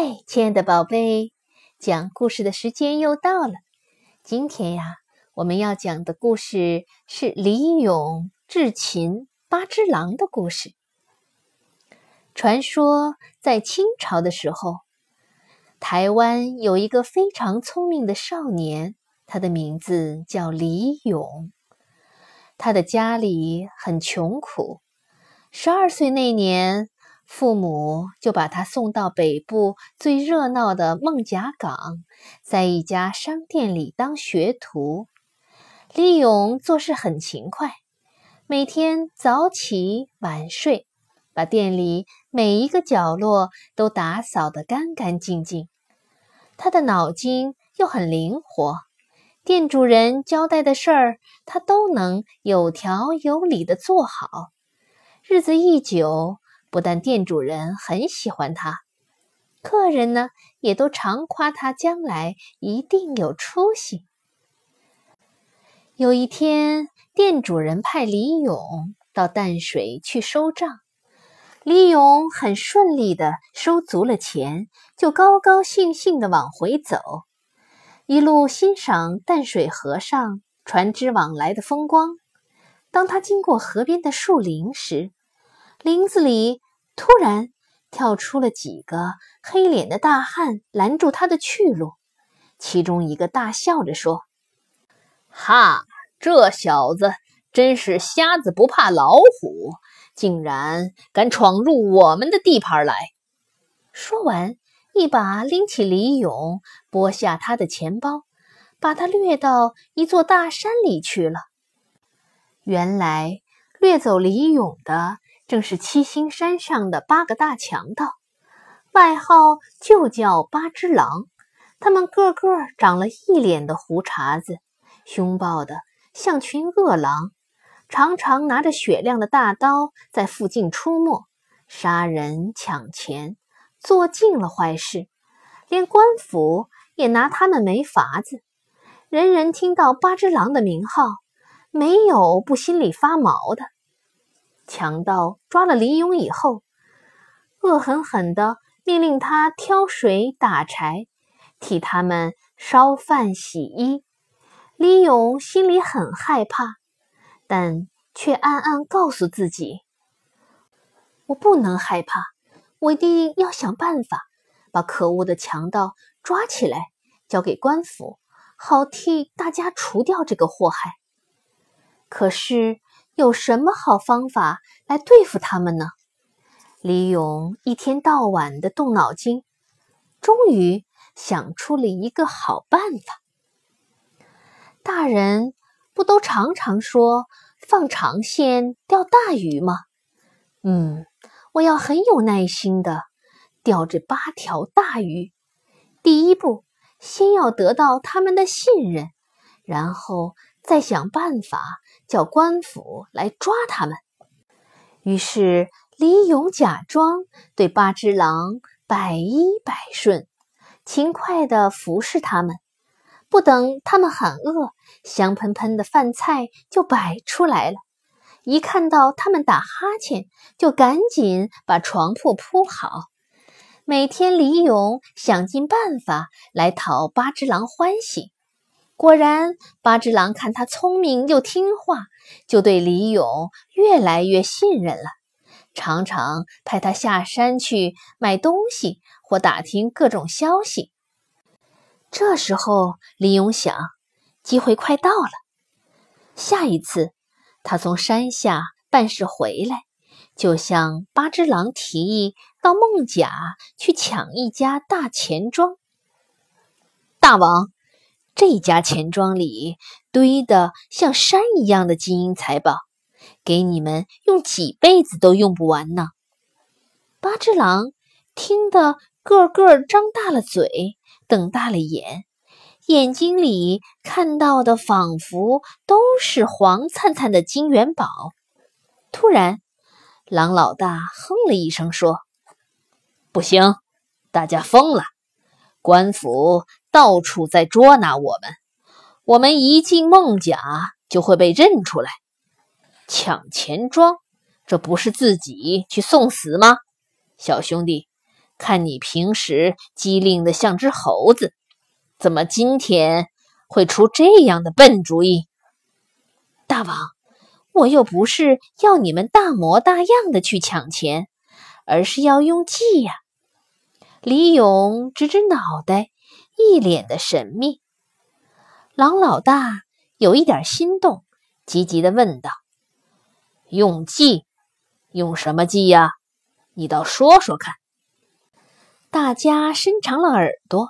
嗨，亲爱的宝贝，讲故事的时间又到了。今天呀，我们要讲的故事是李勇智擒八只狼的故事。传说在清朝的时候，台湾有一个非常聪明的少年，他的名字叫李勇。他的家里很穷苦，十二岁那年。父母就把他送到北部最热闹的孟甲岗，在一家商店里当学徒。李勇做事很勤快，每天早起晚睡，把店里每一个角落都打扫得干干净净。他的脑筋又很灵活，店主人交代的事儿，他都能有条有理地做好。日子一久。不但店主人很喜欢他，客人呢也都常夸他将来一定有出息。有一天，店主人派李勇到淡水去收账，李勇很顺利的收足了钱，就高高兴兴的往回走，一路欣赏淡水河上船只往来的风光。当他经过河边的树林时，林子里突然跳出了几个黑脸的大汉，拦住他的去路。其中一个大笑着说：“哈，这小子真是瞎子不怕老虎，竟然敢闯入我们的地盘来！”说完，一把拎起李勇，剥下他的钱包，把他掠到一座大山里去了。原来掠走李勇的。正是七星山上的八个大强盗，外号就叫八只狼。他们个个长了一脸的胡茬子，凶暴的像群恶狼，常常拿着雪亮的大刀在附近出没，杀人抢钱，做尽了坏事，连官府也拿他们没法子。人人听到八只狼的名号，没有不心里发毛的。强盗抓了李勇以后，恶狠狠地命令他挑水打柴，替他们烧饭洗衣。李勇心里很害怕，但却暗暗告诉自己：“我不能害怕，我一定要想办法把可恶的强盗抓起来，交给官府，好替大家除掉这个祸害。”可是。有什么好方法来对付他们呢？李勇一天到晚的动脑筋，终于想出了一个好办法。大人不都常常说放长线钓大鱼吗？嗯，我要很有耐心的钓这八条大鱼。第一步，先要得到他们的信任，然后再想办法。叫官府来抓他们。于是李勇假装对八只狼百依百顺，勤快地服侍他们。不等他们喊饿，香喷喷的饭菜就摆出来了。一看到他们打哈欠，就赶紧把床铺铺好。每天李勇想尽办法来讨八只狼欢喜。果然，八只狼看他聪明又听话，就对李勇越来越信任了，常常派他下山去买东西或打听各种消息。这时候，李勇想，机会快到了。下一次，他从山下办事回来，就向八只狼提议到孟甲去抢一家大钱庄。大王。这家钱庄里堆的像山一样的金银财宝，给你们用几辈子都用不完呢。八只狼听得个个张大了嘴，瞪大了眼，眼睛里看到的仿佛都是黄灿灿的金元宝。突然，狼老大哼了一声，说：“不行，大家疯了，官府。”到处在捉拿我们，我们一进孟甲就会被认出来。抢钱庄，这不是自己去送死吗？小兄弟，看你平时机灵的像只猴子，怎么今天会出这样的笨主意？大王，我又不是要你们大模大样的去抢钱，而是要用计呀。李勇指指脑袋，一脸的神秘。狼老大有一点心动，急急的问道：“用计？用什么计呀？你倒说说看。”大家伸长了耳朵，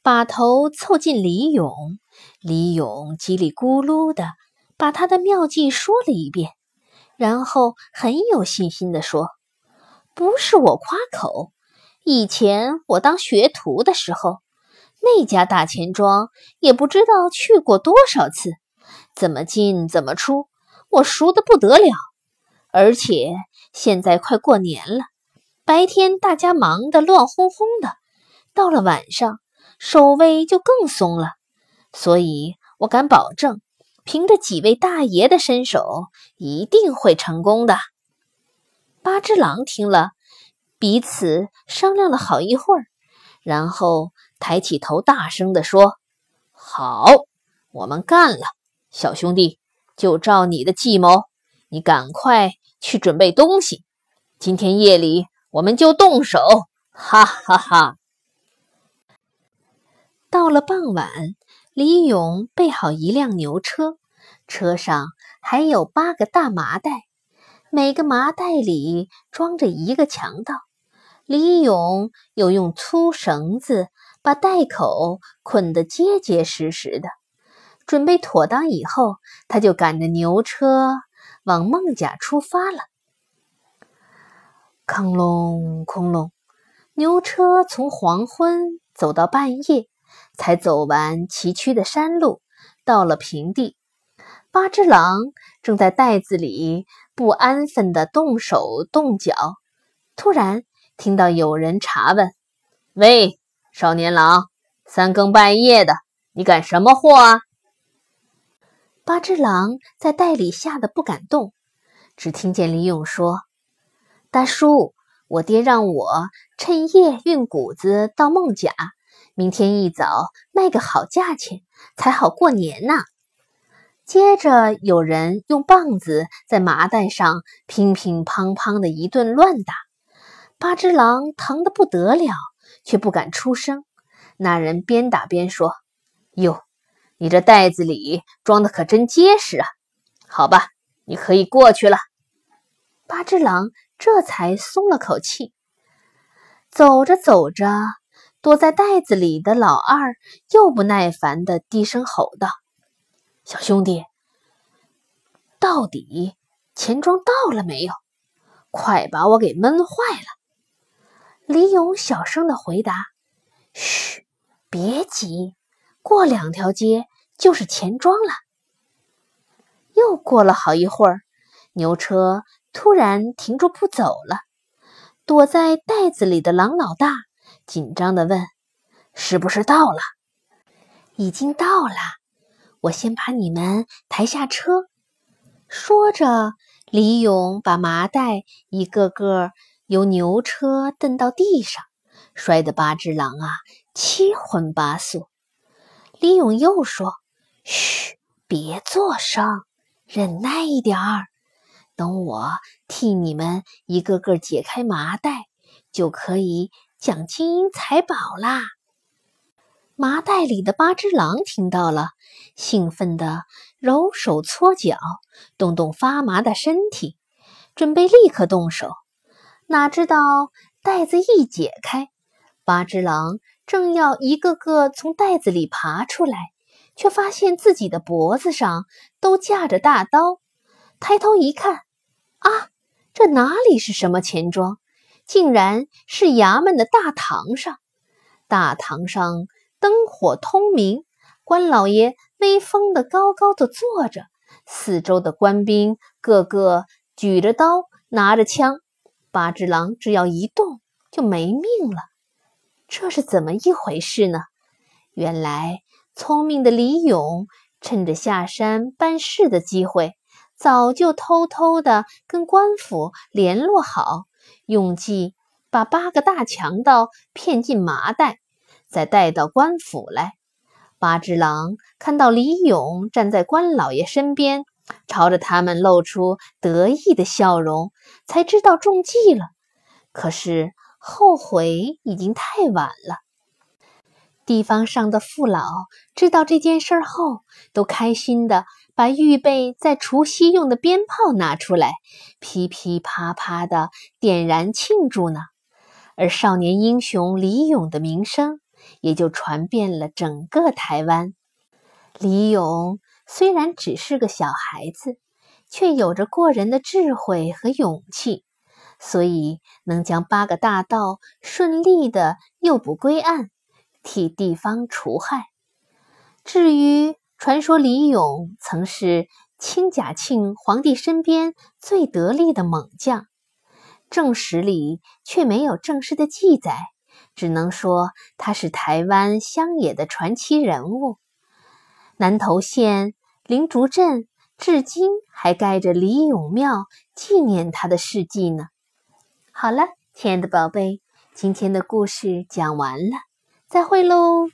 把头凑近李勇。李勇叽里咕噜的把他的妙计说了一遍，然后很有信心的说：“不是我夸口，以前我当学徒的时候。”那家大钱庄也不知道去过多少次，怎么进怎么出，我熟的不得了。而且现在快过年了，白天大家忙得乱哄哄的，到了晚上守卫就更松了。所以我敢保证，凭着几位大爷的身手，一定会成功的。八只狼听了，彼此商量了好一会儿，然后。抬起头，大声地说：“好，我们干了，小兄弟，就照你的计谋，你赶快去准备东西。今天夜里我们就动手，哈哈哈！”到了傍晚，李勇备好一辆牛车，车上还有八个大麻袋，每个麻袋里装着一个强盗。李勇又用粗绳子。把袋口捆得结结实实的，准备妥当以后，他就赶着牛车往孟家出发了。空隆空隆，牛车从黄昏走到半夜，才走完崎岖的山路，到了平地。八只狼正在袋子里不安分地动手动脚，突然听到有人查问：“喂！”少年郎，三更半夜的，你赶什么货啊？八只狼在袋里吓得不敢动，只听见李勇说：“大叔，我爹让我趁夜运谷子到孟家，明天一早卖个好价钱，才好过年呢。”接着有人用棒子在麻袋上乒乒乓乓的一顿乱打，八只狼疼得不得了。却不敢出声。那人边打边说：“哟，你这袋子里装的可真结实啊！好吧，你可以过去了。”八只狼这才松了口气。走着走着，躲在袋子里的老二又不耐烦的低声吼道：“小兄弟，到底钱庄到了没有？快把我给闷坏了！”李勇小声的回答：“嘘，别急，过两条街就是钱庄了。”又过了好一会儿，牛车突然停住不走了。躲在袋子里的狼老大紧张的问：“是不是到了？”“已经到了，我先把你们抬下车。”说着，李勇把麻袋一个个。由牛车蹬到地上，摔得八只狼啊七荤八素。李勇又说：“嘘，别作声，忍耐一点儿，等我替你们一个个解开麻袋，就可以讲金银财宝啦。”麻袋里的八只狼听到了，兴奋地揉手搓脚，动动发麻的身体，准备立刻动手。哪知道袋子一解开，八只狼正要一个个从袋子里爬出来，却发现自己的脖子上都架着大刀。抬头一看，啊，这哪里是什么钱庄，竟然是衙门的大堂上。大堂上灯火通明，官老爷威风的高高的坐着，四周的官兵个个举着刀，拿着枪。八只狼只要一动就没命了，这是怎么一回事呢？原来聪明的李勇趁着下山办事的机会，早就偷偷的跟官府联络好，用计把八个大强盗骗进麻袋，再带到官府来。八只狼看到李勇站在关老爷身边，朝着他们露出得意的笑容，才知道中计了。可是后悔已经太晚了。地方上的父老知道这件事后，都开心的把预备在除夕用的鞭炮拿出来，噼噼啪啪的点燃庆祝呢。而少年英雄李勇的名声也就传遍了整个台湾。李勇虽然只是个小孩子，却有着过人的智慧和勇气，所以能将八个大盗顺利的诱捕归案。替地方除害。至于传说李勇曾是清嘉庆皇帝身边最得力的猛将，正史里却没有正式的记载，只能说他是台湾乡野的传奇人物。南投县灵竹镇至今还盖着李永庙，纪念他的事迹呢。好了，亲爱的宝贝，今天的故事讲完了。再会喽。